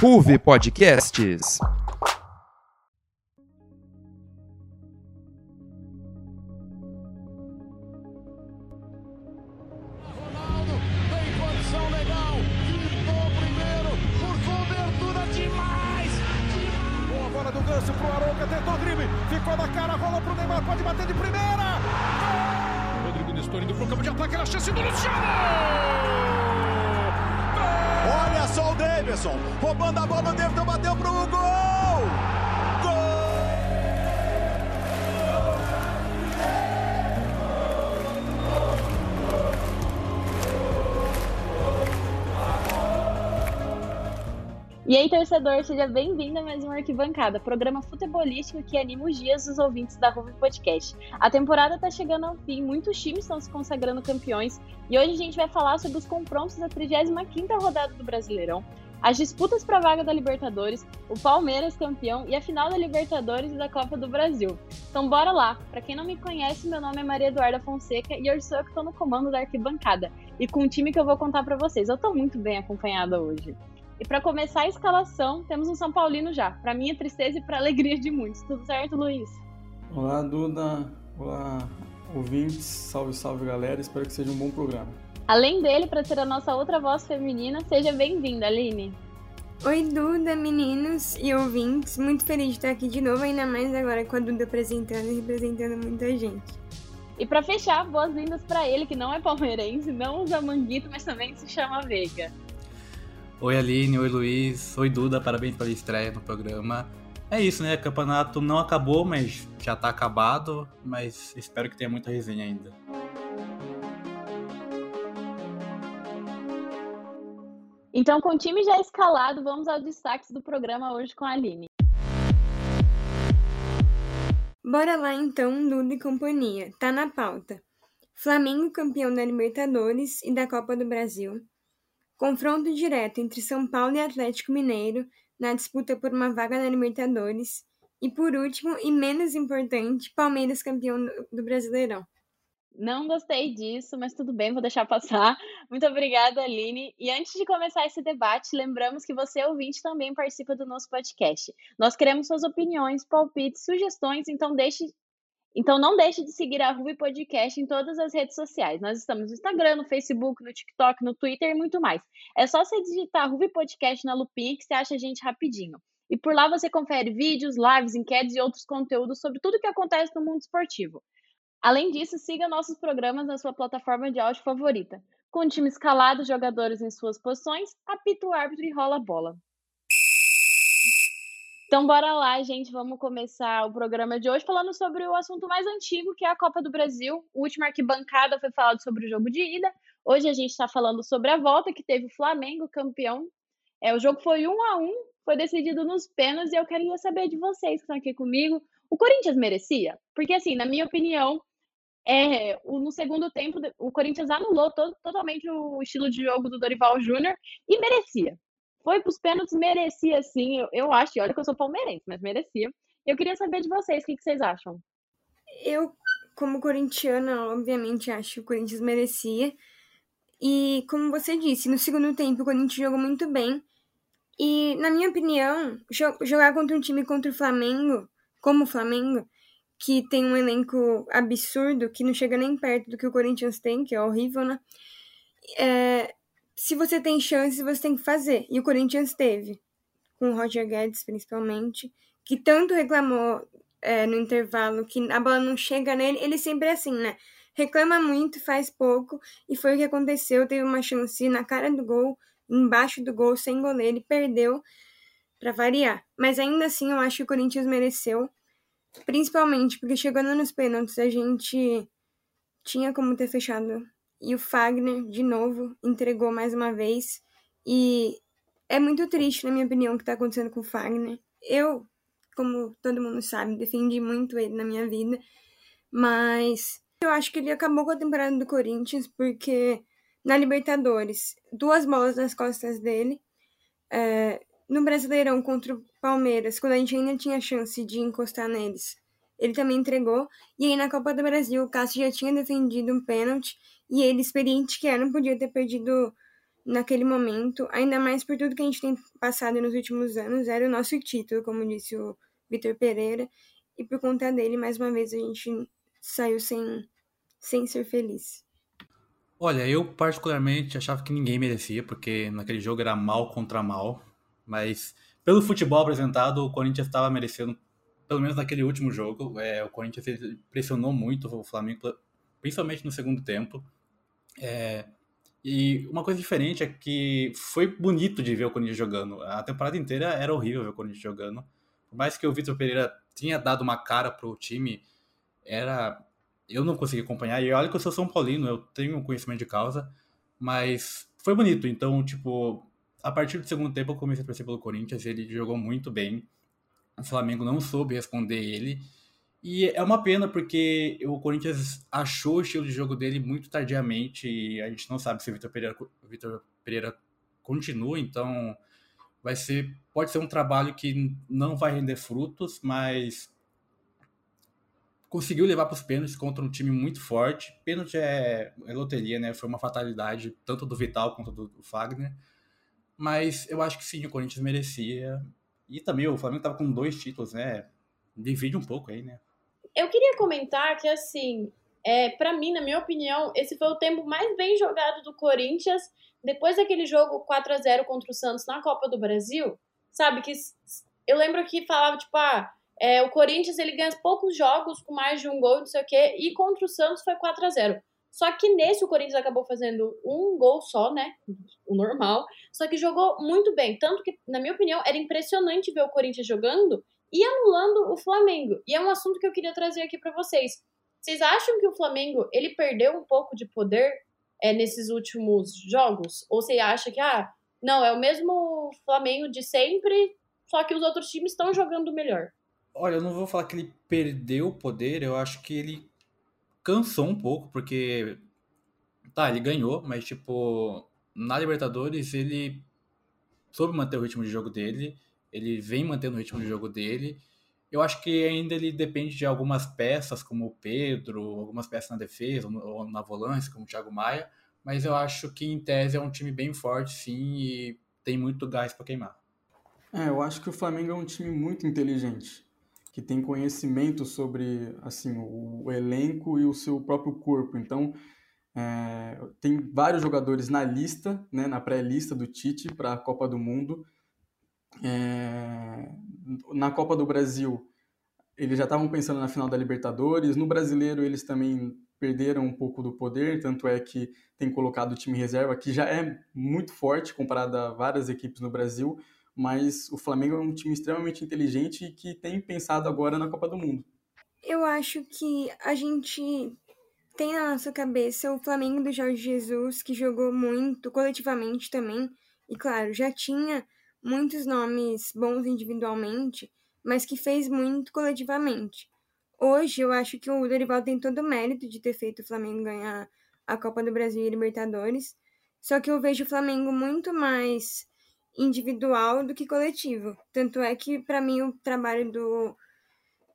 Ruve Podcasts. Seja bem-vindo a mais uma arquibancada, programa futebolístico que anima os dias dos ouvintes da Ruve Podcast. A temporada está chegando ao fim, muitos times estão se consagrando campeões e hoje a gente vai falar sobre os confrontos da 35ª rodada do Brasileirão, as disputas para a vaga da Libertadores, o Palmeiras campeão e a final da Libertadores e da Copa do Brasil. Então bora lá! Para quem não me conhece, meu nome é Maria Eduarda Fonseca e hoje sou eu que estou no comando da arquibancada e com um time que eu vou contar para vocês. Eu estou muito bem acompanhada hoje. E para começar a escalação, temos um São Paulino já, para minha tristeza e para alegria de muitos. Tudo certo, Luiz? Olá, Duda. Olá, ouvintes. Salve, salve, galera. Espero que seja um bom programa. Além dele, para ser a nossa outra voz feminina, seja bem-vinda, Aline. Oi, Duda, meninos e ouvintes. Muito feliz de estar aqui de novo, ainda mais agora com a Duda apresentando e representando muita gente. E para fechar, boas-vindas para ele, que não é palmeirense, não usa manguito, mas também se chama Veiga. Oi Aline, oi Luiz, oi Duda, parabéns pela estreia no programa. É isso, né? O campeonato não acabou, mas já tá acabado, mas espero que tenha muita resenha ainda. Então, com o time já escalado, vamos aos destaques do programa hoje com a Aline. Bora lá então, Duda e companhia. Tá na pauta. Flamengo campeão da Libertadores e da Copa do Brasil. Confronto direto entre São Paulo e Atlético Mineiro na disputa por uma vaga na Libertadores. E por último, e menos importante, Palmeiras campeão do Brasileirão. Não gostei disso, mas tudo bem, vou deixar passar. Muito obrigada, Aline. E antes de começar esse debate, lembramos que você, ouvinte, também participa do nosso podcast. Nós queremos suas opiniões, palpites, sugestões, então deixe então não deixe de seguir a Ruby Podcast em todas as redes sociais. Nós estamos no Instagram, no Facebook, no TikTok, no Twitter e muito mais. É só você digitar Ruby Podcast na lupinha que você acha a gente rapidinho. E por lá você confere vídeos, lives, enquetes e outros conteúdos sobre tudo o que acontece no mundo esportivo. Além disso, siga nossos programas na sua plataforma de áudio favorita. Com o time escalado, jogadores em suas posições, apita o árbitro e rola a bola. Então, bora lá, gente. Vamos começar o programa de hoje falando sobre o assunto mais antigo, que é a Copa do Brasil. O último arquibancada foi falado sobre o jogo de ida. Hoje a gente está falando sobre a volta, que teve o Flamengo campeão. É, o jogo foi um a um, foi decidido nos pênaltis, e eu queria saber de vocês que estão aqui comigo. O Corinthians merecia? Porque, assim, na minha opinião, é, no segundo tempo, o Corinthians anulou to totalmente o estilo de jogo do Dorival Júnior e merecia foi para os pênaltis, merecia sim. Eu, eu acho, e olha que eu sou palmeirense, mas merecia. Eu queria saber de vocês, o que, que vocês acham? Eu, como corintiana, obviamente acho que o Corinthians merecia. E como você disse, no segundo tempo o Corinthians jogou muito bem. E, na minha opinião, jogar contra um time contra o Flamengo, como o Flamengo, que tem um elenco absurdo, que não chega nem perto do que o Corinthians tem, que é horrível, né? É, se você tem chance, você tem que fazer. E o Corinthians teve, com o Roger Guedes principalmente, que tanto reclamou é, no intervalo que a bola não chega nele. Ele sempre é assim, né? Reclama muito, faz pouco, e foi o que aconteceu. Teve uma chance na cara do gol, embaixo do gol, sem goleiro, e perdeu para variar. Mas ainda assim, eu acho que o Corinthians mereceu, principalmente porque chegando nos pênaltis a gente tinha como ter fechado e o Fagner, de novo, entregou mais uma vez. E é muito triste, na minha opinião, o que está acontecendo com o Fagner. Eu, como todo mundo sabe, defendi muito ele na minha vida. Mas eu acho que ele acabou com a temporada do Corinthians, porque na Libertadores, duas bolas nas costas dele. É, no Brasileirão contra o Palmeiras, quando a gente ainda tinha chance de encostar neles, ele também entregou. E aí na Copa do Brasil, o Cássio já tinha defendido um pênalti e ele, experiente que era, não podia ter perdido naquele momento, ainda mais por tudo que a gente tem passado nos últimos anos, era o nosso título, como disse o Vitor Pereira, e por conta dele, mais uma vez, a gente saiu sem, sem ser feliz. Olha, eu particularmente achava que ninguém merecia, porque naquele jogo era mal contra mal, mas pelo futebol apresentado, o Corinthians estava merecendo, pelo menos naquele último jogo. É, o Corinthians pressionou muito o Flamengo, principalmente no segundo tempo. É, e uma coisa diferente é que foi bonito de ver o Corinthians jogando. A temporada inteira era horrível ver o Corinthians jogando. Por mais que o Vitor Pereira tinha dado uma cara pro time, era eu não consegui acompanhar. E olha que eu sou São Paulino, eu tenho conhecimento de causa, mas foi bonito. Então, tipo, a partir do segundo tempo eu comecei a torcer pelo Corinthians, ele jogou muito bem. O Flamengo não soube responder ele. E é uma pena porque o Corinthians achou o estilo de jogo dele muito tardiamente e a gente não sabe se o Vitor Pereira, Vitor Pereira continua, então vai ser pode ser um trabalho que não vai render frutos, mas conseguiu levar para os pênaltis contra um time muito forte. Pênalti é, é, loteria, né? Foi uma fatalidade tanto do Vital quanto do, do, Fagner. Mas eu acho que sim, o Corinthians merecia. E também o Flamengo estava com dois títulos, né? Divide um pouco aí, né? Eu queria comentar que, assim, é, para mim, na minha opinião, esse foi o tempo mais bem jogado do Corinthians depois daquele jogo 4 a 0 contra o Santos na Copa do Brasil. Sabe? Que eu lembro que falava, tipo, ah é, o Corinthians ele ganha poucos jogos com mais de um gol, não sei o quê, e contra o Santos foi 4 a 0 Só que nesse o Corinthians acabou fazendo um gol só, né? O normal. Só que jogou muito bem. Tanto que, na minha opinião, era impressionante ver o Corinthians jogando e anulando o Flamengo. E é um assunto que eu queria trazer aqui para vocês. Vocês acham que o Flamengo ele perdeu um pouco de poder é, nesses últimos jogos? Ou você acha que, ah, não, é o mesmo Flamengo de sempre, só que os outros times estão jogando melhor? Olha, eu não vou falar que ele perdeu o poder, eu acho que ele cansou um pouco, porque. Tá, ele ganhou, mas, tipo, na Libertadores ele soube manter o ritmo de jogo dele, ele vem mantendo o ritmo de jogo dele. Eu acho que ainda ele depende de algumas peças, como o Pedro, algumas peças na defesa, ou na volância, como o Thiago Maia, mas eu acho que em tese é um time bem forte, sim, e tem muito gás para queimar. É, eu acho que o Flamengo é um time muito inteligente que tem conhecimento sobre assim o, elenco e o seu próprio corpo. Então, é, tem vários jogadores na lista, né, na pré-lista do Tite para a Copa do Mundo. É, na Copa do Brasil, eles já estavam pensando na final da Libertadores. No Brasileiro, eles também perderam um pouco do poder, tanto é que tem colocado o time reserva, que já é muito forte comparado a várias equipes no Brasil, mas o Flamengo é um time extremamente inteligente e que tem pensado agora na Copa do Mundo. Eu acho que a gente tem na nossa cabeça o Flamengo do Jorge Jesus, que jogou muito coletivamente também, e claro, já tinha muitos nomes bons individualmente, mas que fez muito coletivamente. Hoje eu acho que o Dorival tem todo o mérito de ter feito o Flamengo ganhar a Copa do Brasil e Libertadores, só que eu vejo o Flamengo muito mais individual do que coletivo. Tanto é que, para mim, o trabalho do,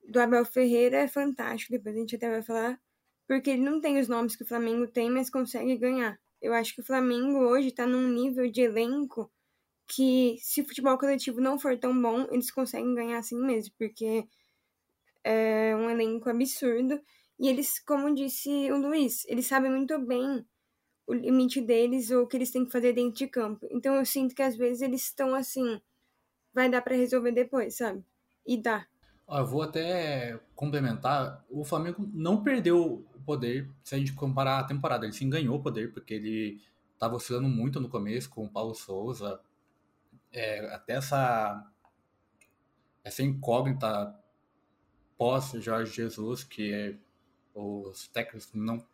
do Abel Ferreira é fantástico, depois a gente até vai falar, porque ele não tem os nomes que o Flamengo tem, mas consegue ganhar. Eu acho que o Flamengo hoje está num nível de elenco que, se o futebol coletivo não for tão bom, eles conseguem ganhar assim mesmo, porque é um elenco absurdo. E eles, como disse o Luiz, eles sabem muito bem o limite deles ou o que eles têm que fazer dentro de campo. Então eu sinto que às vezes eles estão assim, vai dar para resolver depois, sabe? E dá. eu vou até complementar. O Flamengo não perdeu o poder se a gente comparar a temporada. Ele sim ganhou o poder, porque ele estava oscilando muito no começo com o Paulo Souza. É, até essa, essa incógnita pós Jorge Jesus, que é, os técnicos não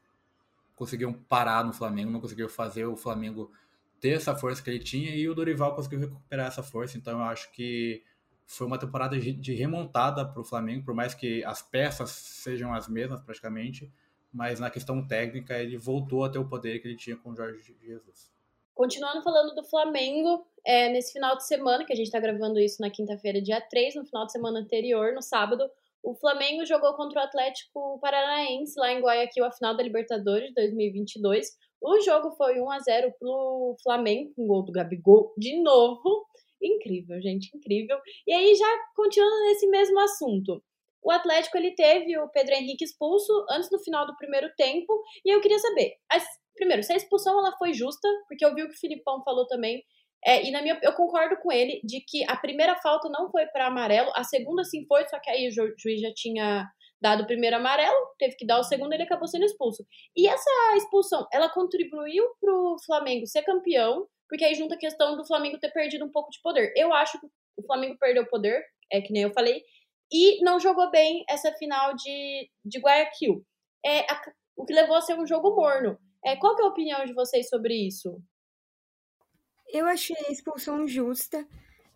conseguiram parar no Flamengo, não conseguiram fazer o Flamengo ter essa força que ele tinha e o Dorival conseguiu recuperar essa força. Então eu acho que foi uma temporada de remontada para o Flamengo, por mais que as peças sejam as mesmas praticamente, mas na questão técnica ele voltou a ter o poder que ele tinha com o Jorge Jesus. Continuando falando do Flamengo, é, nesse final de semana, que a gente está gravando isso na quinta-feira, dia 3, no final de semana anterior, no sábado, o Flamengo jogou contra o Atlético Paranaense lá em Guayaquil a final da Libertadores de 2022. O jogo foi 1 a 0 pro Flamengo, com gol do Gabigol de novo. Incrível, gente, incrível. E aí, já continuando nesse mesmo assunto. O Atlético ele teve o Pedro Henrique expulso antes do final do primeiro tempo. E eu queria saber, primeiro, se a expulsão ela foi justa, porque eu vi o que o Filipão falou também. É, e na minha, eu concordo com ele de que a primeira falta não foi para amarelo, a segunda sim foi, só que aí o juiz já tinha dado o primeiro amarelo, teve que dar o segundo, ele acabou sendo expulso. E essa expulsão, ela contribuiu pro Flamengo ser campeão, porque aí junta a questão do Flamengo ter perdido um pouco de poder. Eu acho que o Flamengo perdeu poder, é que nem eu falei, e não jogou bem essa final de, de Guayaquil. É, a, o que levou a ser um jogo morno. É, qual é a opinião de vocês sobre isso? Eu achei a expulsão justa.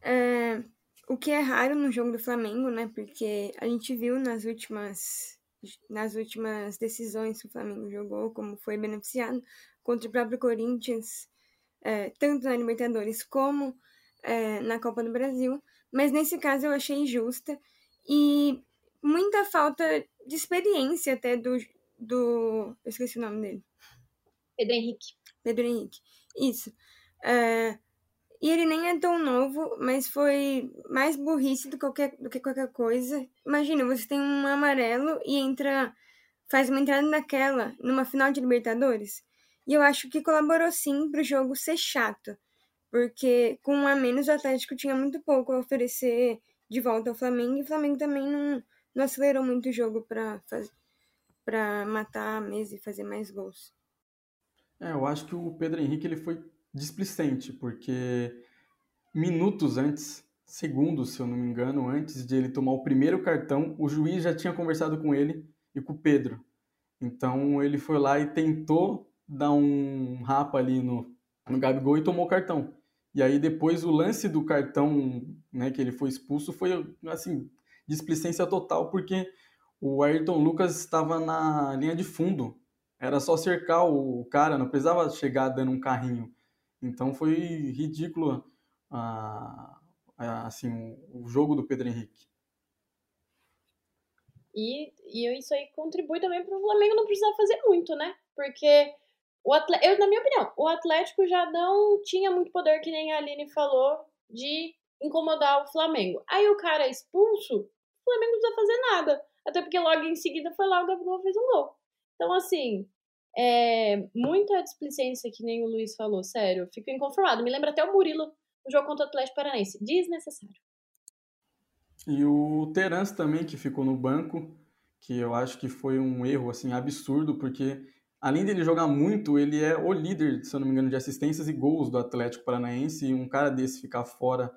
É, o que é raro no jogo do Flamengo, né? Porque a gente viu nas últimas nas últimas decisões que o Flamengo jogou, como foi beneficiado contra o próprio Corinthians, é, tanto na Libertadores como é, na Copa do Brasil. Mas nesse caso eu achei justa e muita falta de experiência até do. do eu esqueci o nome dele. Pedro Henrique. Pedro Henrique. Isso. É, e ele nem é tão novo, mas foi mais burrice do, qualquer, do que qualquer coisa. Imagina, você tem um amarelo e entra. faz uma entrada naquela, numa final de Libertadores. E eu acho que colaborou sim para o jogo ser chato. Porque com um a menos o Atlético tinha muito pouco a oferecer de volta ao Flamengo. E o Flamengo também não, não acelerou muito o jogo para matar a mesa e fazer mais gols. É, eu acho que o Pedro Henrique ele foi displicente, porque minutos antes, segundos, se eu não me engano, antes de ele tomar o primeiro cartão, o juiz já tinha conversado com ele e com o Pedro. Então ele foi lá e tentou dar um rapa ali no, no Gabigol e tomou o cartão. E aí depois o lance do cartão, né, que ele foi expulso, foi assim, displicência total, porque o Ayrton Lucas estava na linha de fundo. Era só cercar o cara, não precisava chegar dando um carrinho. Então foi ridículo a, a, assim, o jogo do Pedro Henrique. E, e isso aí contribui também para o Flamengo não precisar fazer muito, né? Porque o Atlético, eu, na minha opinião, o Atlético já não tinha muito poder, que nem a Aline falou, de incomodar o Flamengo. Aí o cara é expulso, o Flamengo não precisa fazer nada. Até porque logo em seguida foi lá o Gabigol fez um gol. Então, assim, é, muita displicência, que nem o Luiz falou, sério. Fico inconformado. Me lembra até o Murilo no jogo contra o Atlético Paranaense. Desnecessário. E o Terans também, que ficou no banco, que eu acho que foi um erro assim absurdo, porque além dele jogar muito, ele é o líder, se eu não me engano, de assistências e gols do Atlético Paranaense, e um cara desse ficar fora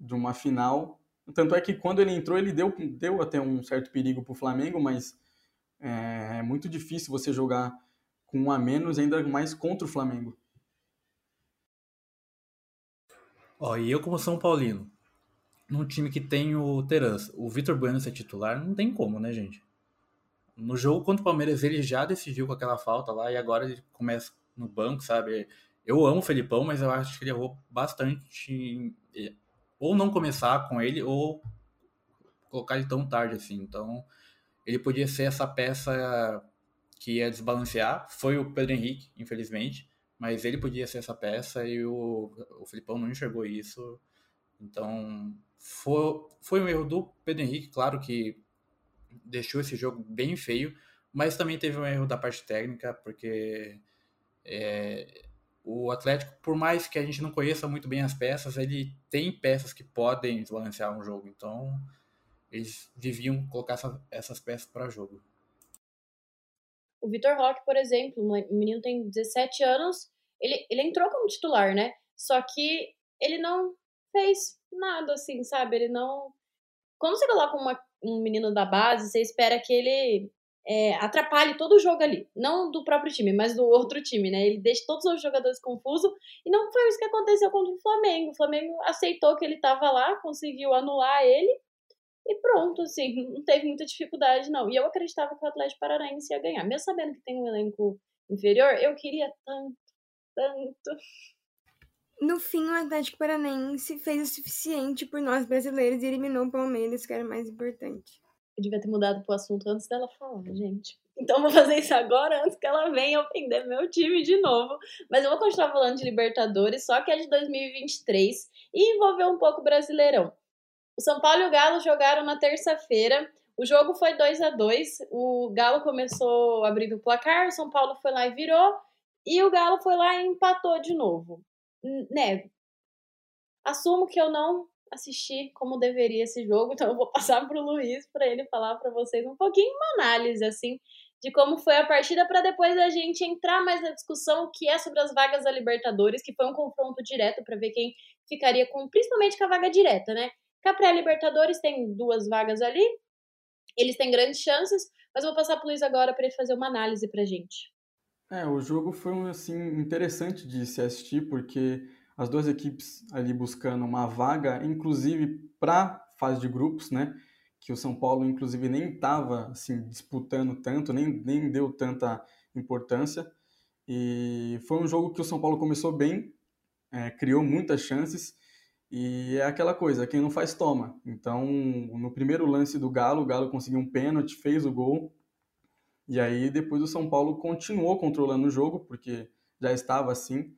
de uma final. Tanto é que quando ele entrou, ele deu, deu até um certo perigo para o Flamengo, mas é, é muito difícil você jogar com um a menos, ainda mais contra o Flamengo. Ó, e eu como São Paulino, num time que tem o Terans, o Vitor Bueno ser titular, não tem como, né, gente? No jogo contra o Palmeiras ele já decidiu com aquela falta lá e agora ele começa no banco, sabe? Eu amo o Felipão, mas eu acho que ele errou bastante em, ou não começar com ele ou colocar ele tão tarde assim. Então, ele podia ser essa peça que ia desbalancear foi o Pedro Henrique, infelizmente, mas ele podia ser essa peça e o, o Filipão não enxergou isso. Então, foi, foi um erro do Pedro Henrique, claro que deixou esse jogo bem feio, mas também teve um erro da parte técnica, porque é, o Atlético, por mais que a gente não conheça muito bem as peças, ele tem peças que podem desbalancear um jogo, então eles deviam colocar essa, essas peças para jogo. O Vitor Roque, por exemplo, o menino tem 17 anos, ele, ele entrou como titular, né? Só que ele não fez nada, assim, sabe? Ele não. Quando você coloca uma, um menino da base, você espera que ele é, atrapalhe todo o jogo ali. Não do próprio time, mas do outro time, né? Ele deixa todos os jogadores confusos. E não foi isso que aconteceu contra o Flamengo. O Flamengo aceitou que ele estava lá, conseguiu anular ele e pronto, assim, não teve muita dificuldade, não. E eu acreditava que o Atlético Paranaense ia ganhar. Mesmo sabendo que tem um elenco inferior, eu queria tanto, tanto. No fim, o Atlético Paranaense fez o suficiente por nós brasileiros e eliminou o Palmeiras, que era mais importante. Eu devia ter mudado pro assunto antes dela falar, gente. Então vou fazer isso agora antes que ela venha ofender meu time de novo. Mas eu vou continuar falando de Libertadores, só que é de 2023 e envolveu um pouco o Brasileirão. O São Paulo e o Galo jogaram na terça-feira. O jogo foi 2 a 2 O Galo começou abrindo o placar, o São Paulo foi lá e virou. E o Galo foi lá e empatou de novo. Né? Assumo que eu não assisti como deveria esse jogo, então eu vou passar para o Luiz para ele falar para vocês um pouquinho uma análise assim de como foi a partida para depois a gente entrar mais na discussão que é sobre as vagas da Libertadores, que foi um confronto direto para ver quem ficaria com principalmente com a vaga direta, né? Que a pré-Libertadores tem duas vagas ali, eles têm grandes chances, mas vou passar para o Luiz agora para ele fazer uma análise para gente. É, o jogo foi assim interessante de se assistir porque as duas equipes ali buscando uma vaga, inclusive para fase de grupos, né? Que o São Paulo, inclusive, nem estava assim, disputando tanto, nem, nem deu tanta importância. E foi um jogo que o São Paulo começou bem, é, criou muitas chances, e é aquela coisa, quem não faz, toma. Então, no primeiro lance do Galo, o Galo conseguiu um pênalti, fez o gol, e aí depois o São Paulo continuou controlando o jogo, porque já estava assim,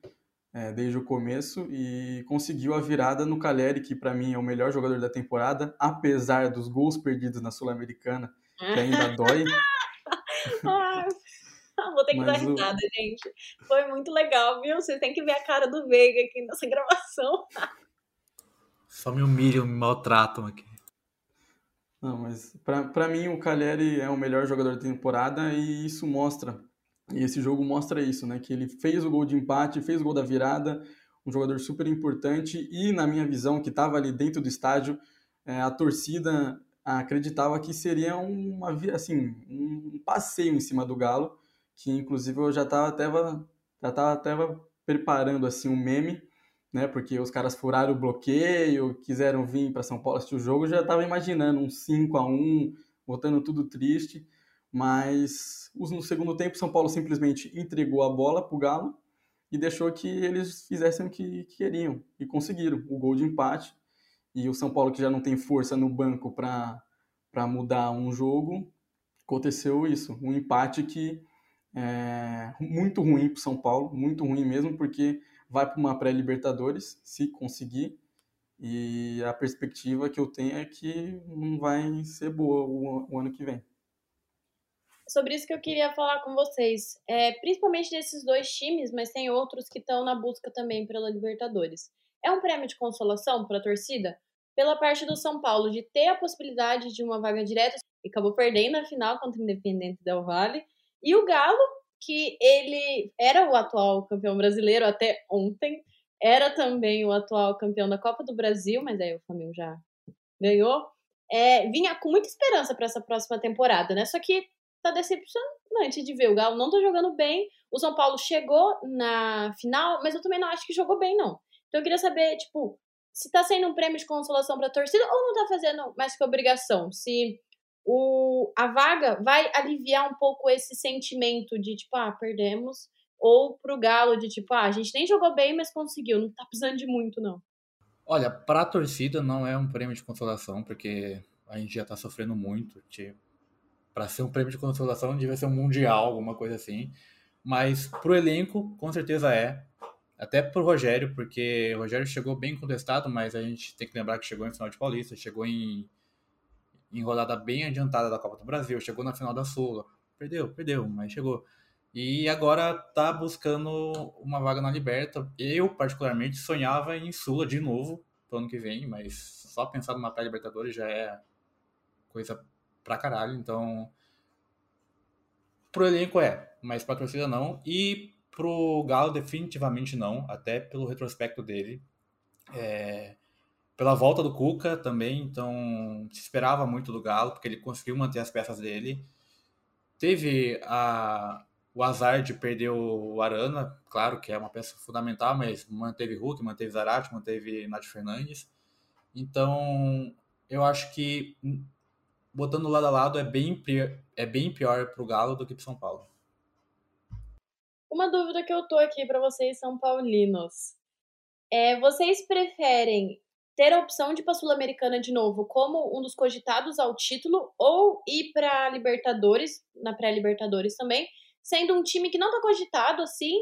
é, desde o começo e conseguiu a virada no Caleri, que para mim é o melhor jogador da temporada, apesar dos gols perdidos na Sul-Americana, que ainda dói. vou ter que Mas dar risada, o... gente. Foi muito legal, viu? Vocês têm que ver a cara do Veiga aqui nessa gravação. Só me humilham, me maltratam aqui. Não, mas para mim o Caleri é o melhor jogador da temporada e isso mostra e esse jogo mostra isso, né? Que ele fez o gol de empate, fez o gol da virada, um jogador super importante e, na minha visão, que estava ali dentro do estádio, é, a torcida acreditava que seria uma, assim, um passeio em cima do Galo, que inclusive eu já estava até, já tava até preparando assim um meme, né? Porque os caras furaram o bloqueio, quiseram vir para São Paulo assistir o jogo, já estava imaginando um 5 a 1 botando tudo triste mas no segundo tempo São Paulo simplesmente entregou a bola para o Galo e deixou que eles fizessem o que, queriam e conseguiram o gol de empate e o São Paulo que já não tem força no banco para mudar um jogo aconteceu isso um empate que é muito ruim para o São Paulo muito ruim mesmo porque vai para uma pré-libertadores se conseguir e a perspectiva que eu tenho é que não vai ser boa o, o ano que vem sobre isso que eu queria falar com vocês. É, principalmente desses dois times, mas tem outros que estão na busca também pela Libertadores. É um prêmio de consolação para a torcida? Pela parte do São Paulo, de ter a possibilidade de uma vaga direta, e acabou perdendo a final contra o Independente Del Valle. E o Galo, que ele era o atual campeão brasileiro até ontem, era também o atual campeão da Copa do Brasil, mas aí o Flamengo já ganhou. É, vinha com muita esperança para essa próxima temporada, né? Só que tá decepcionante de ver. O Galo não tá jogando bem. O São Paulo chegou na final, mas eu também não acho que jogou bem, não. Então eu queria saber, tipo, se tá sendo um prêmio de consolação pra torcida ou não tá fazendo mais que obrigação. Se o, a vaga vai aliviar um pouco esse sentimento de, tipo, ah, perdemos. Ou pro Galo de, tipo, ah, a gente nem jogou bem, mas conseguiu. Não tá precisando de muito, não. Olha, pra torcida não é um prêmio de consolação, porque a gente já tá sofrendo muito. Tipo, para ser um prêmio de consolação, devia ser um mundial, alguma coisa assim. Mas pro elenco, com certeza é. Até pro Rogério, porque o Rogério chegou bem contestado, mas a gente tem que lembrar que chegou em final de Paulista, chegou em, em rodada bem adiantada da Copa do Brasil, chegou na final da Sula. Perdeu, perdeu, mas chegou. E agora tá buscando uma vaga na Liberta. Eu, particularmente, sonhava em Sula de novo pro ano que vem, mas só pensar numa pré-Libertadores já é coisa pra caralho, então. Pro elenco é, mas pra torcida não. E pro Galo, definitivamente não, até pelo retrospecto dele. É, pela volta do Cuca também, então se esperava muito do Galo, porque ele conseguiu manter as peças dele. Teve a, o azar de perder o Arana, claro que é uma peça fundamental, mas manteve Hulk, manteve Zarate, manteve Nath Fernandes. Então, eu acho que botando lado a lado, é bem, é bem pior pro Galo do que pro São Paulo. Uma dúvida que eu tô aqui para vocês, São Paulinos. É, vocês preferem ter a opção de ir para a Sul-Americana de novo como um dos cogitados ao título ou ir para Libertadores, na pré-Libertadores também, sendo um time que não está cogitado assim,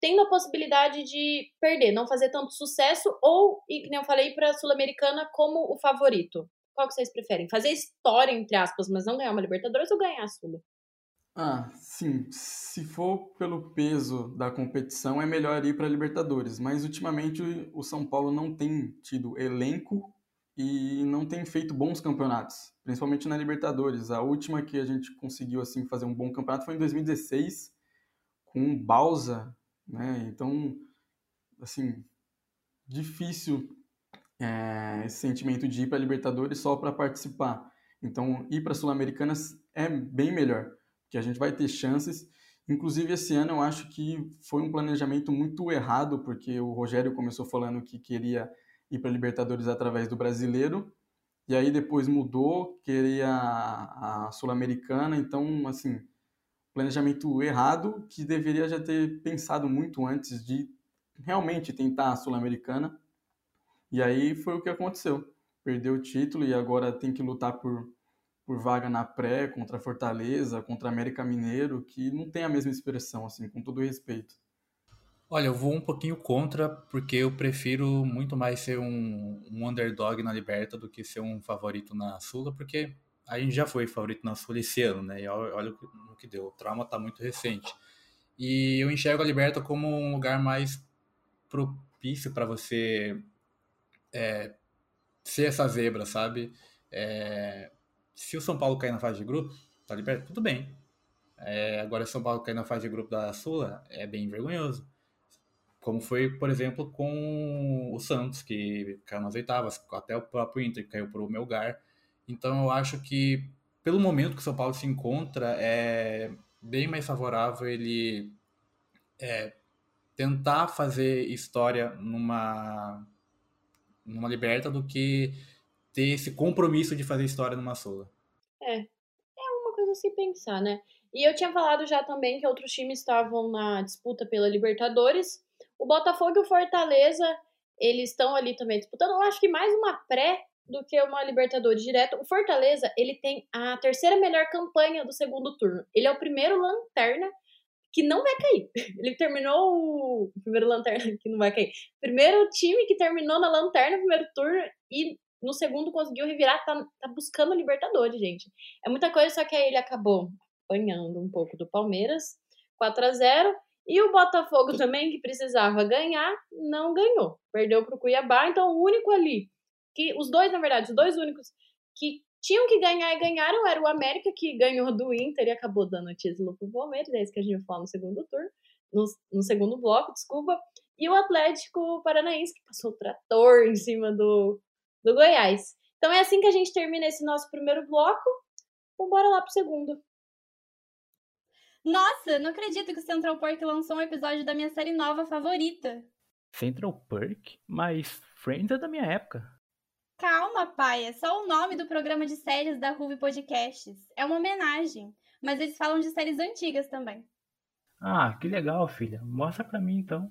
tendo a possibilidade de perder, não fazer tanto sucesso ou, e como eu falei, para a Sul-Americana como o favorito. Qual que vocês preferem? Fazer história, entre aspas, mas não ganhar uma Libertadores ou ganhar a Sula? Ah, sim. Se for pelo peso da competição, é melhor ir para a Libertadores. Mas ultimamente o São Paulo não tem tido elenco e não tem feito bons campeonatos, principalmente na Libertadores. A última que a gente conseguiu assim fazer um bom campeonato foi em 2016 com o Balsa, né? Então, assim, difícil é, esse sentimento de ir para a Libertadores só para participar. Então, ir para Sul-Americanas é bem melhor que a gente vai ter chances. Inclusive, esse ano eu acho que foi um planejamento muito errado, porque o Rogério começou falando que queria ir para a Libertadores através do brasileiro, e aí depois mudou, queria a Sul-Americana, então, assim, planejamento errado, que deveria já ter pensado muito antes de realmente tentar a Sul-Americana. E aí foi o que aconteceu. Perdeu o título e agora tem que lutar por por vaga na pré contra Fortaleza, contra América Mineiro, que não tem a mesma expressão, assim, com todo respeito. Olha, eu vou um pouquinho contra, porque eu prefiro muito mais ser um, um underdog na Liberta do que ser um favorito na Sula, porque a gente já foi favorito na Sula esse ano, né? E olha o que deu, o trauma tá muito recente. E eu enxergo a Liberta como um lugar mais propício para você é, ser essa zebra, sabe? É, se o São Paulo cair na fase de grupo, tá liberto, tudo bem. É, agora, se o São Paulo cair na fase de grupo da Sula, é bem vergonhoso. Como foi, por exemplo, com o Santos, que caiu nas oitavas, até o próprio Inter, caiu para o Melgar. Então, eu acho que, pelo momento que o São Paulo se encontra, é bem mais favorável ele é, tentar fazer história numa, numa liberta do que ter esse compromisso de fazer história numa Sula. É, é uma coisa a se pensar, né? E eu tinha falado já também que outros times estavam na disputa pela Libertadores. O Botafogo e o Fortaleza, eles estão ali também disputando. Eu acho que mais uma pré do que uma Libertadores direto. O Fortaleza, ele tem a terceira melhor campanha do segundo turno. Ele é o primeiro lanterna que não vai cair. Ele terminou o primeiro lanterna que não vai cair. Primeiro time que terminou na lanterna no primeiro turno e no segundo conseguiu revirar, tá, tá buscando a Libertadores, gente. É muita coisa, só que aí ele acabou apanhando um pouco do Palmeiras, 4 a 0 e o Botafogo também, que precisava ganhar, não ganhou. Perdeu para o Cuiabá, então o único ali, que os dois, na verdade, os dois únicos que tinham que ganhar e ganharam era o América, que ganhou do Inter e acabou dando o título pro Palmeiras, é isso que a gente vai falar no segundo turno, no, no segundo bloco, desculpa. E o Atlético Paranaense, que passou o trator em cima do, do Goiás. Então é assim que a gente termina esse nosso primeiro bloco. Então bora lá pro segundo. Nossa, não acredito que o Central Park lançou um episódio da minha série nova favorita. Central Park? Mas Friends é da minha época. Calma, pai, é só o nome do programa de séries da Ruby Podcasts. É uma homenagem, mas eles falam de séries antigas também. Ah, que legal, filha. Mostra pra mim então.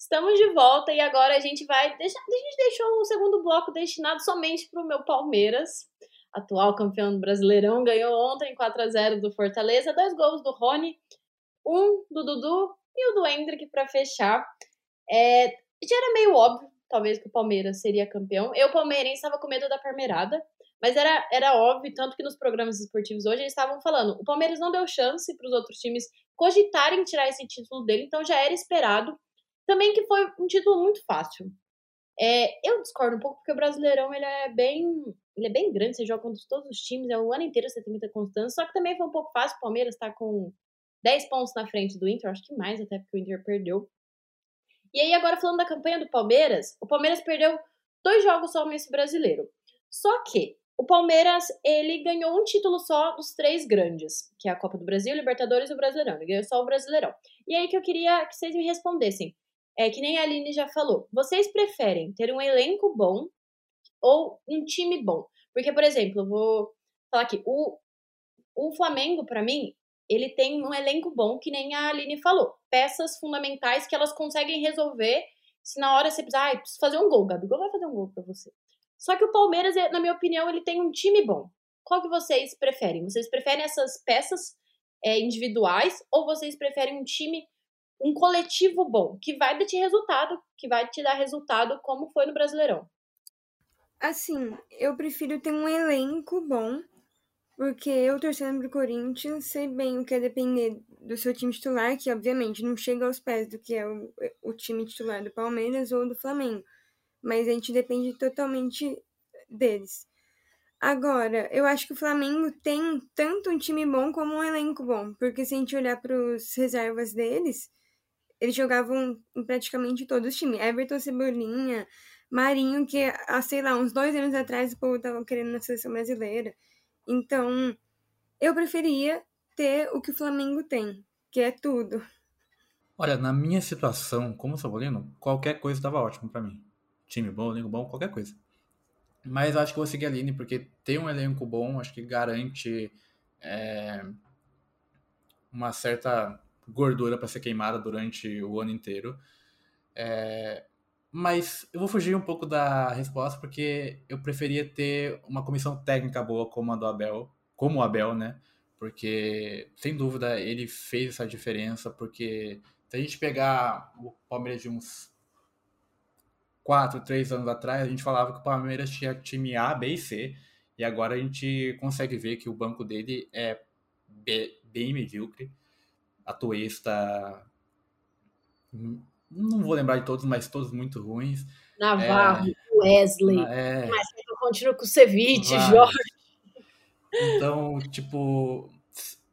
Estamos de volta e agora a gente vai. A gente deixou um segundo bloco destinado somente para o meu Palmeiras, atual campeão do Brasileirão. Ganhou ontem 4 a 0 do Fortaleza, dois gols do Rony, um do Dudu e o do Hendrick para fechar. É, já era meio óbvio, talvez, que o Palmeiras seria campeão. Eu, palmeirense, estava com medo da Parmeirada, mas era, era óbvio, tanto que nos programas esportivos hoje eles estavam falando: o Palmeiras não deu chance para os outros times cogitarem tirar esse título dele, então já era esperado também que foi um título muito fácil. É, eu discordo um pouco porque o Brasileirão ele é bem, ele é bem grande, você joga contra todos os times, é o ano inteiro você tem ter constância, só que também foi um pouco fácil, o Palmeiras está com 10 pontos na frente do Inter, acho que mais até porque o Inter perdeu. E aí agora falando da campanha do Palmeiras, o Palmeiras perdeu dois jogos só nesse brasileiro. Só que o Palmeiras, ele ganhou um título só dos três grandes, que é a Copa do Brasil, Libertadores e o Brasileirão. Ele ganhou só o Brasileirão. E aí que eu queria que vocês me respondessem é que nem a Aline já falou, vocês preferem ter um elenco bom ou um time bom? Porque, por exemplo, vou falar aqui, o, o Flamengo, para mim, ele tem um elenco bom, que nem a Aline falou. Peças fundamentais que elas conseguem resolver se na hora você precisar, ah, preciso fazer um gol, Gabigol vai fazer um gol pra você. Só que o Palmeiras, na minha opinião, ele tem um time bom. Qual que vocês preferem? Vocês preferem essas peças é, individuais ou vocês preferem um time, um coletivo bom, que vai dar resultado, que vai te dar resultado como foi no Brasileirão? Assim, eu prefiro ter um elenco bom, porque eu torcendo pro Corinthians, sei bem o que é depender do seu time titular, que obviamente não chega aos pés do que é o, o time titular do Palmeiras ou do Flamengo, mas a gente depende totalmente deles. Agora, eu acho que o Flamengo tem tanto um time bom como um elenco bom, porque se a gente olhar para os reservas deles, eles jogavam em praticamente todos os times. Everton Cebolinha, Marinho, que há, sei lá, uns dois anos atrás o povo estava querendo na seleção brasileira. Então, eu preferia ter o que o Flamengo tem, que é tudo. Olha, na minha situação, como Sabolino, qualquer coisa estava ótimo para mim. Time bom, elenco bom, qualquer coisa. Mas acho que vou seguir a Aline, porque ter um elenco bom, acho que garante é, uma certa gordura para ser queimada durante o ano inteiro. É, mas eu vou fugir um pouco da resposta, porque eu preferia ter uma comissão técnica boa como a do Abel, como o Abel, né? Porque, sem dúvida, ele fez essa diferença, porque se a gente pegar o Palmeiras de uns quatro, três anos atrás, a gente falava que o Palmeiras tinha time A, B e C, e agora a gente consegue ver que o banco dele é bem medíocre. A Tuesta. Não vou lembrar de todos, mas todos muito ruins. Navarro, é, Wesley. É, mas eu continuo com o Ceviche, Jorge. Então, tipo,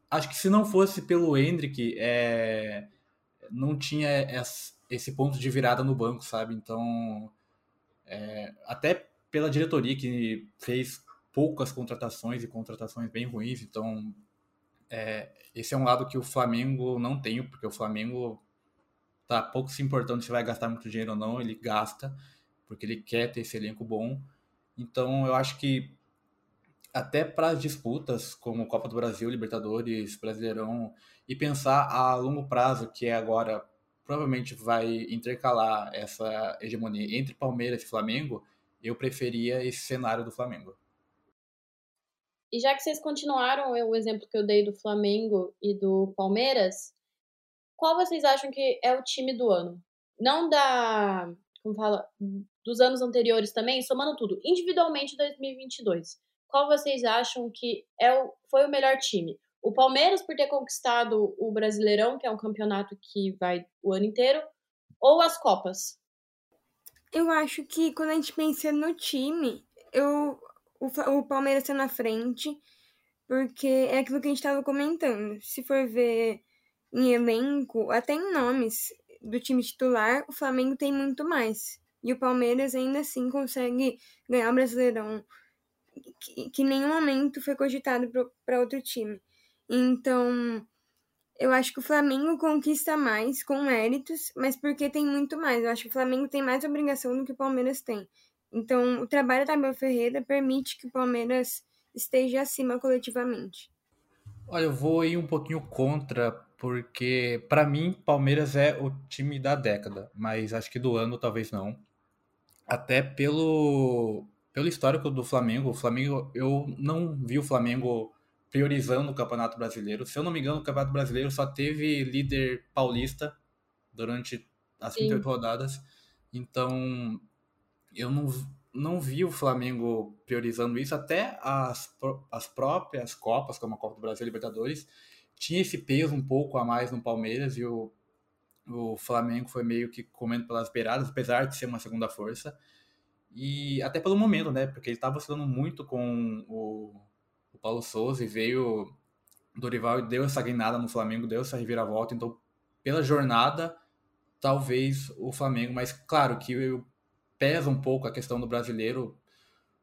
acho que se não fosse pelo Hendrick, é, não tinha essa, esse ponto de virada no banco, sabe? Então, é, até pela diretoria que fez poucas contratações e contratações bem ruins, então é, esse é um lado que o Flamengo não tem, porque o Flamengo tá pouco se importando se vai gastar muito dinheiro ou não, ele gasta, porque ele quer ter esse elenco bom. Então eu acho que até para as disputas como Copa do Brasil, Libertadores, Brasileirão, e pensar a longo prazo, que é agora provavelmente vai intercalar essa hegemonia entre Palmeiras e Flamengo, eu preferia esse cenário do Flamengo. E já que vocês continuaram o exemplo que eu dei do Flamengo e do Palmeiras, qual vocês acham que é o time do ano? Não da, como fala, dos anos anteriores também, somando tudo, individualmente 2022. Qual vocês acham que é o, foi o melhor time? O Palmeiras por ter conquistado o Brasileirão, que é um campeonato que vai o ano inteiro, ou as Copas? Eu acho que quando a gente pensa no time, eu, o, o Palmeiras está na frente, porque é aquilo que a gente estava comentando. Se for ver em elenco, até em nomes do time titular, o Flamengo tem muito mais. E o Palmeiras ainda assim consegue ganhar o Brasileirão, que, que em nenhum momento foi cogitado para outro time. Então, eu acho que o Flamengo conquista mais com méritos, mas porque tem muito mais. Eu acho que o Flamengo tem mais obrigação do que o Palmeiras tem. Então, o trabalho da Abel Ferreira permite que o Palmeiras esteja acima coletivamente. Olha, eu vou ir um pouquinho contra, porque para mim Palmeiras é o time da década, mas acho que do ano talvez não. Até pelo pelo histórico do Flamengo, o Flamengo eu não vi o Flamengo priorizando o Campeonato Brasileiro. Se eu não me engano, o Campeonato Brasileiro só teve líder paulista durante as 28 Sim. rodadas. Então, eu não, não vi o Flamengo priorizando isso. Até as, as próprias Copas, como a Copa do Brasil e Libertadores, tinha esse peso um pouco a mais no Palmeiras e o, o Flamengo foi meio que comendo pelas beiradas, apesar de ser uma segunda força. E até pelo momento, né? Porque ele estava oscilando muito com o o Paulo Souza e veio Dorival e deu essa guinada no Flamengo, deu essa reviravolta. Então, pela jornada, talvez o Flamengo, mas claro que pesa um pouco a questão do brasileiro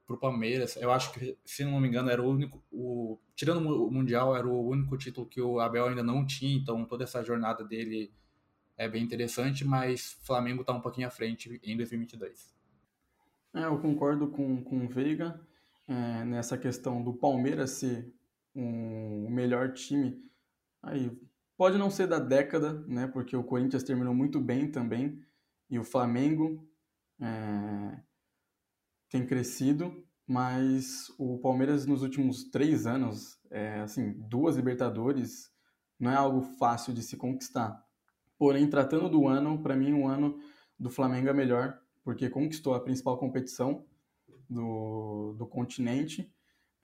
para o Palmeiras. Eu acho que, se não me engano, era o único, o, tirando o Mundial, era o único título que o Abel ainda não tinha, então toda essa jornada dele é bem interessante, mas Flamengo está um pouquinho à frente em 2022. É, eu concordo com, com o Veiga é, nessa questão do Palmeiras ser um, o melhor time. Aí pode não ser da década, né? Porque o Corinthians terminou muito bem também. e o Flamengo é, tem crescido, mas o Palmeiras nos últimos três anos, é, assim, duas Libertadores, não é algo fácil de se conquistar. Porém, tratando do ano, para mim o ano do Flamengo é melhor, porque conquistou a principal competição do, do continente,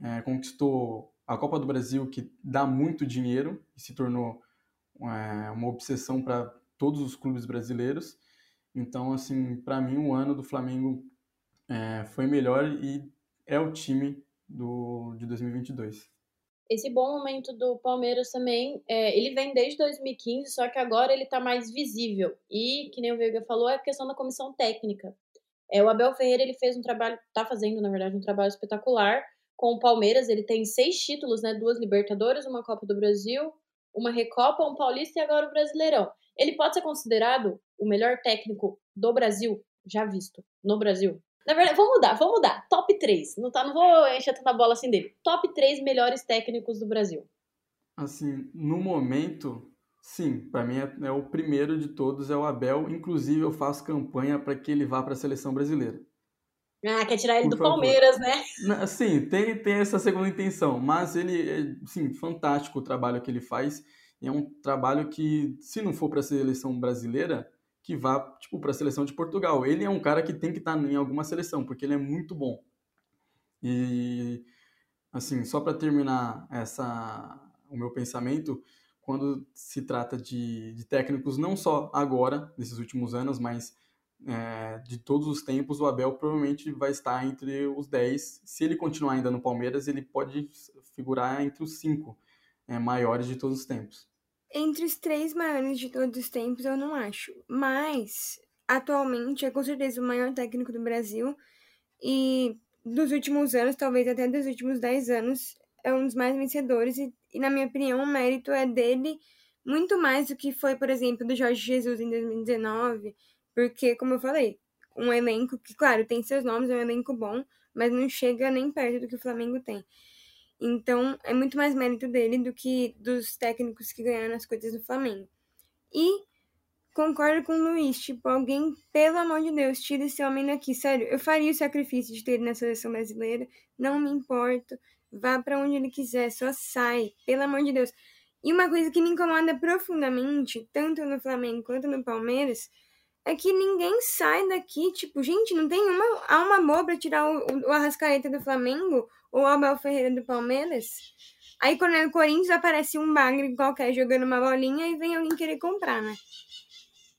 é, conquistou a Copa do Brasil, que dá muito dinheiro e se tornou é, uma obsessão para todos os clubes brasileiros. Então, assim, para mim, o ano do Flamengo é, foi melhor e é o time do, de 2022. Esse bom momento do Palmeiras também, é, ele vem desde 2015, só que agora ele está mais visível. E, que nem o Veiga falou, é a questão da comissão técnica. É, o Abel Ferreira ele fez um trabalho, está fazendo, na verdade, um trabalho espetacular com o Palmeiras. Ele tem seis títulos, né? Duas Libertadores, uma Copa do Brasil, uma Recopa, um Paulista e agora o Brasileirão. Ele pode ser considerado o melhor técnico do Brasil já visto no Brasil. Na verdade, vamos mudar, vamos mudar. Top 3. Não, tá, não vou encher tanta bola assim dele. Top 3 melhores técnicos do Brasil. Assim, no momento, sim. Para mim é, é, o primeiro de todos, é o Abel. Inclusive, eu faço campanha para que ele vá para a seleção brasileira. Ah, quer tirar ele Por do favor. Palmeiras, né? Sim, tem, tem essa segunda intenção. Mas ele, é, sim, fantástico o trabalho que ele faz. É um trabalho que, se não for para a seleção brasileira, que vá tipo para a seleção de Portugal. Ele é um cara que tem que estar tá em alguma seleção, porque ele é muito bom. E assim, só para terminar essa o meu pensamento, quando se trata de, de técnicos não só agora, nesses últimos anos, mas é, de todos os tempos, o Abel provavelmente vai estar entre os 10. Se ele continuar ainda no Palmeiras, ele pode figurar entre os cinco é, maiores de todos os tempos. Entre os três maiores de todos os tempos, eu não acho. Mas, atualmente, é com certeza o maior técnico do Brasil. E dos últimos anos, talvez até dos últimos dez anos, é um dos mais vencedores. E, e, na minha opinião, o mérito é dele muito mais do que foi, por exemplo, do Jorge Jesus em 2019. Porque, como eu falei, um elenco que, claro, tem seus nomes, é um elenco bom, mas não chega nem perto do que o Flamengo tem. Então, é muito mais mérito dele do que dos técnicos que ganharam as coisas do Flamengo. E concordo com o Luiz, tipo, alguém, pelo amor de Deus, tira esse homem daqui. Sério, eu faria o sacrifício de ter ele na seleção brasileira, não me importo. Vá para onde ele quiser, só sai, pelo amor de Deus. E uma coisa que me incomoda profundamente, tanto no Flamengo quanto no Palmeiras, é que ninguém sai daqui. Tipo, gente, não tem uma alma boa pra tirar o, o Arrascaeta do Flamengo o Abel Ferreira do Palmeiras. Aí quando é o Corinthians aparece um bagre qualquer jogando uma bolinha e vem alguém querer comprar, né?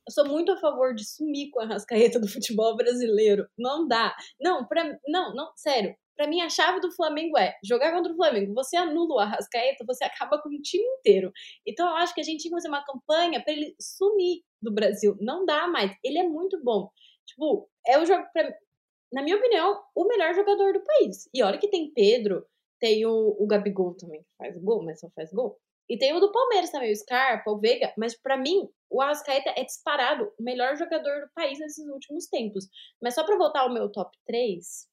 Eu sou muito a favor de sumir com a rascaeta do futebol brasileiro. Não dá. Não, pra, não, não, sério. Para mim, a chave do Flamengo é jogar contra o Flamengo. Você anula o Arrascaeta, você acaba com o time inteiro. Então, eu acho que a gente tinha que fazer uma campanha para ele sumir do Brasil. Não dá mais. Ele é muito bom. Tipo, é o jogo, pra, na minha opinião, o melhor jogador do país. E olha que tem Pedro, tem o, o Gabigol também, que faz gol, mas só faz gol. E tem o do Palmeiras também, o Scarpa, o Veiga. Mas para mim, o Arrascaeta é disparado o melhor jogador do país nesses últimos tempos. Mas só para voltar ao meu top 3,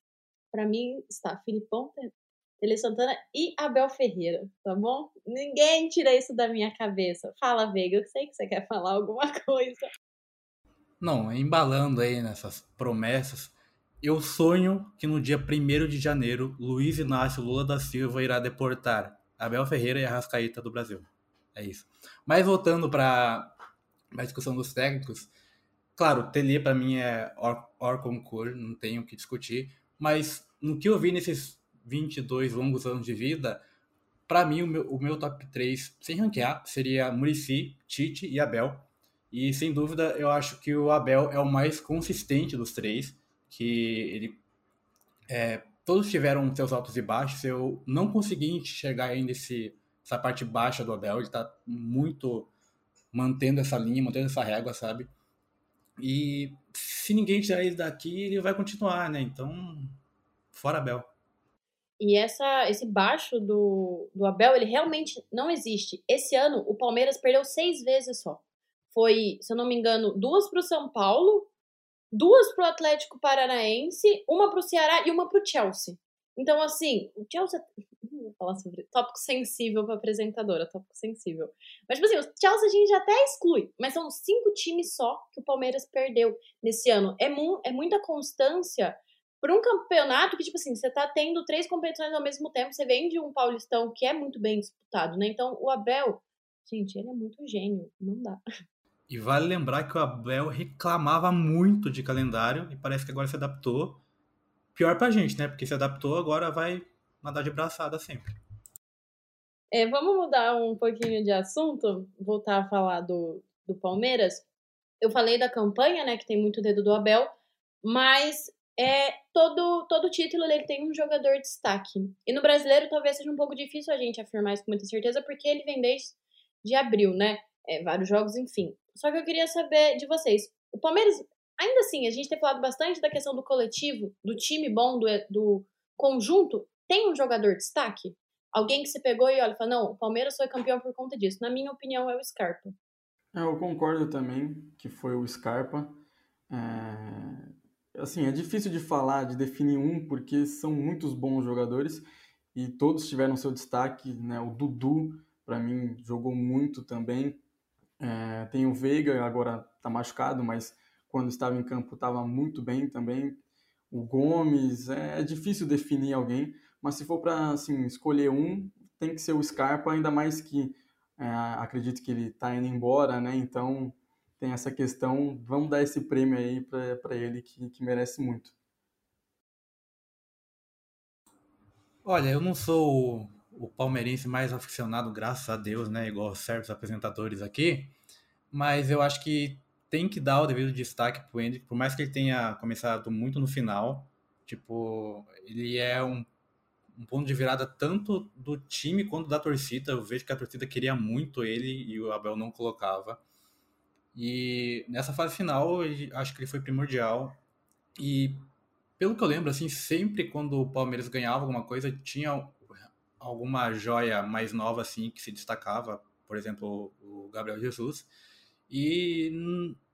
para mim está Filipão, Tele Santana e Abel Ferreira, tá bom? Ninguém tira isso da minha cabeça. Fala, Veiga, eu sei que você quer falar alguma coisa. Não, embalando aí nessas promessas, eu sonho que no dia 1 de janeiro, Luiz Inácio Lula da Silva irá deportar Abel Ferreira e a Rascaíta do Brasil. É isso. Mas voltando para a discussão dos técnicos, claro, Tele para mim é or, or concur, não tenho o que discutir, mas no que eu vi nesses 22 longos anos de vida, para mim o meu, o meu top 3, sem ranquear, seria Murici, Tite e Abel. E sem dúvida, eu acho que o Abel é o mais consistente dos três, que ele é, todos tiveram seus altos e baixos. Eu não consegui enxergar ainda esse, essa parte baixa do Abel. Ele está muito mantendo essa linha, mantendo essa régua, sabe? E se ninguém tirar ele daqui, ele vai continuar, né? Então, fora Abel. E essa, esse baixo do, do Abel, ele realmente não existe. Esse ano, o Palmeiras perdeu seis vezes só. Foi, se eu não me engano, duas para o São Paulo, duas para o Atlético Paranaense, uma para o Ceará e uma para o Chelsea. Então, assim, o Chelsea vou falar sobre tópico sensível para apresentadora, tópico sensível. Mas, tipo assim, o Chelsea a gente até exclui, mas são cinco times só que o Palmeiras perdeu nesse ano. É, mu é muita constância para um campeonato que, tipo assim, você tá tendo três competições ao mesmo tempo, você vem de um Paulistão que é muito bem disputado, né? Então, o Abel, gente, ele é muito gênio, não dá. E vale lembrar que o Abel reclamava muito de calendário e parece que agora se adaptou. Pior pra gente, né? Porque se adaptou, agora vai nadar de braçada sempre. É, vamos mudar um pouquinho de assunto, voltar a falar do, do Palmeiras. Eu falei da campanha, né, que tem muito dedo do Abel, mas é todo todo título ele tem um jogador de destaque. E no brasileiro talvez seja um pouco difícil a gente afirmar isso com muita certeza, porque ele vem desde de abril, né? É, vários jogos, enfim. Só que eu queria saber de vocês. O Palmeiras, ainda assim, a gente tem falado bastante da questão do coletivo, do time bom, do, do conjunto. Tem um jogador de destaque? Alguém que se pegou e olha, fala, não, o Palmeiras foi campeão por conta disso. Na minha opinião, é o Scarpa. É, eu concordo também que foi o Scarpa. É... Assim, é difícil de falar, de definir um, porque são muitos bons jogadores e todos tiveram seu destaque. Né? O Dudu, para mim, jogou muito também. É, tem o Veiga, agora está machucado, mas quando estava em campo estava muito bem também. O Gomes, é, é difícil definir alguém, mas se for para assim, escolher um, tem que ser o Scarpa, ainda mais que é, acredito que ele está indo embora, né? Então tem essa questão, vamos dar esse prêmio aí para ele que, que merece muito. Olha, eu não sou o palmeirense mais aficionado, graças a Deus, né? Igual certos apresentadores aqui. Mas eu acho que tem que dar o devido destaque pro Hendrick, por mais que ele tenha começado muito no final. Tipo, ele é um, um ponto de virada tanto do time quanto da torcida. Eu vejo que a torcida queria muito ele e o Abel não colocava. E nessa fase final, acho que ele foi primordial. E pelo que eu lembro, assim, sempre quando o Palmeiras ganhava alguma coisa, tinha alguma joia mais nova assim que se destacava, por exemplo, o Gabriel Jesus. E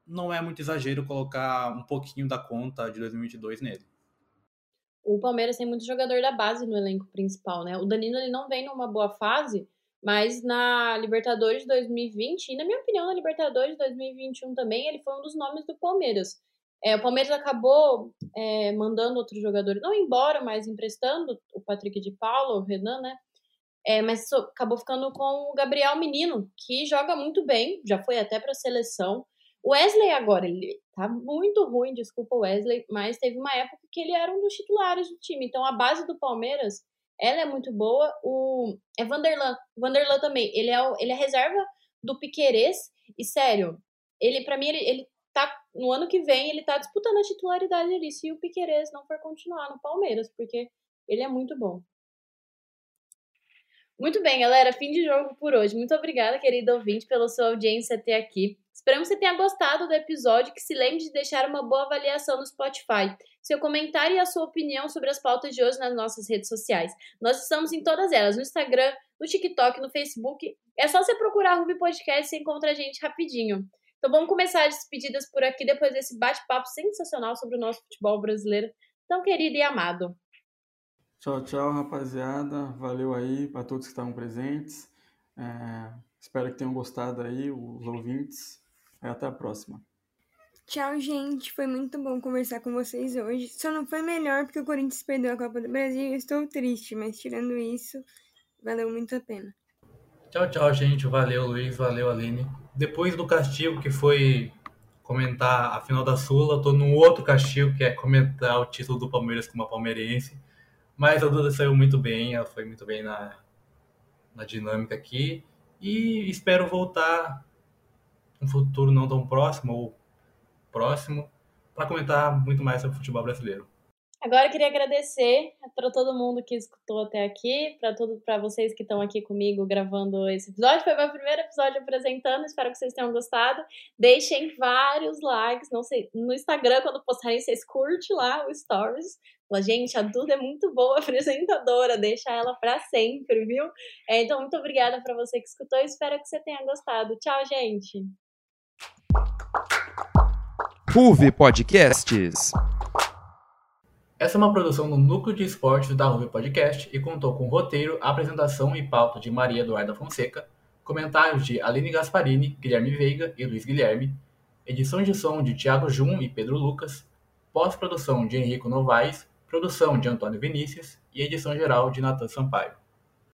não é muito exagero colocar um pouquinho da conta de 2022 nele. O Palmeiras tem muito jogador da base no elenco principal, né? O Danilo ele não vem numa boa fase, mas na Libertadores de 2020, e na minha opinião, na Libertadores de 2021 também, ele foi um dos nomes do Palmeiras. É, o Palmeiras acabou é, mandando outros jogadores, não embora, mas emprestando o Patrick de Paulo, o Renan, né? É, mas acabou ficando com o Gabriel Menino, que joga muito bem, já foi até para a seleção. O Wesley agora, ele tá muito ruim, desculpa Wesley, mas teve uma época que ele era um dos titulares do time. Então a base do Palmeiras, ela é muito boa. O é Vanderlan, Vanderlan também, ele é o, ele é reserva do Piquerez e sério, ele para mim ele, ele tá no ano que vem ele tá disputando a titularidade ali se o Piquerez não for continuar no Palmeiras, porque ele é muito bom. Muito bem, galera, fim de jogo por hoje. Muito obrigada, querido ouvinte, pela sua audiência até aqui. Esperamos que você tenha gostado do episódio que se lembre de deixar uma boa avaliação no Spotify, seu comentário e a sua opinião sobre as pautas de hoje nas nossas redes sociais. Nós estamos em todas elas, no Instagram, no TikTok, no Facebook. É só você procurar Ruby Podcast e encontra a gente rapidinho. Então vamos começar as despedidas por aqui depois desse bate-papo sensacional sobre o nosso futebol brasileiro, tão querido e amado. Tchau, tchau, rapaziada. Valeu aí para todos que estavam presentes. É, espero que tenham gostado aí, os ouvintes. Até a próxima. Tchau, gente. Foi muito bom conversar com vocês hoje. Só não foi melhor porque o Corinthians perdeu a Copa do Brasil e eu estou triste, mas tirando isso, valeu muito a pena. Tchau, tchau, gente. Valeu, Luiz. Valeu, Aline depois do castigo que foi comentar a final da Sula, tô num outro castigo que é comentar o título do Palmeiras como uma palmeirense. Mas a Duda saiu muito bem, ela foi muito bem na, na dinâmica aqui. E espero voltar um futuro não tão próximo ou próximo para comentar muito mais sobre o futebol brasileiro. Agora eu queria agradecer para todo mundo que escutou até aqui, para todo para vocês que estão aqui comigo gravando esse episódio. Foi meu primeiro episódio apresentando, espero que vocês tenham gostado. Deixem vários likes, não sei, no Instagram quando postarem vocês curte lá o stories. Fala, gente, a Duda é muito boa apresentadora, deixa ela para sempre, viu? É, então muito obrigada para você que escutou, espero que você tenha gostado. Tchau, gente. Ruve Podcasts. Essa é uma produção do Núcleo de Esportes da Ruve Podcast e contou com roteiro, apresentação e pauta de Maria Eduarda Fonseca, comentários de Aline Gasparini, Guilherme Veiga e Luiz Guilherme, edição de som de Thiago Jun e Pedro Lucas, pós-produção de Henrico Novaes, produção de Antônio Vinícius e edição geral de Natan Sampaio.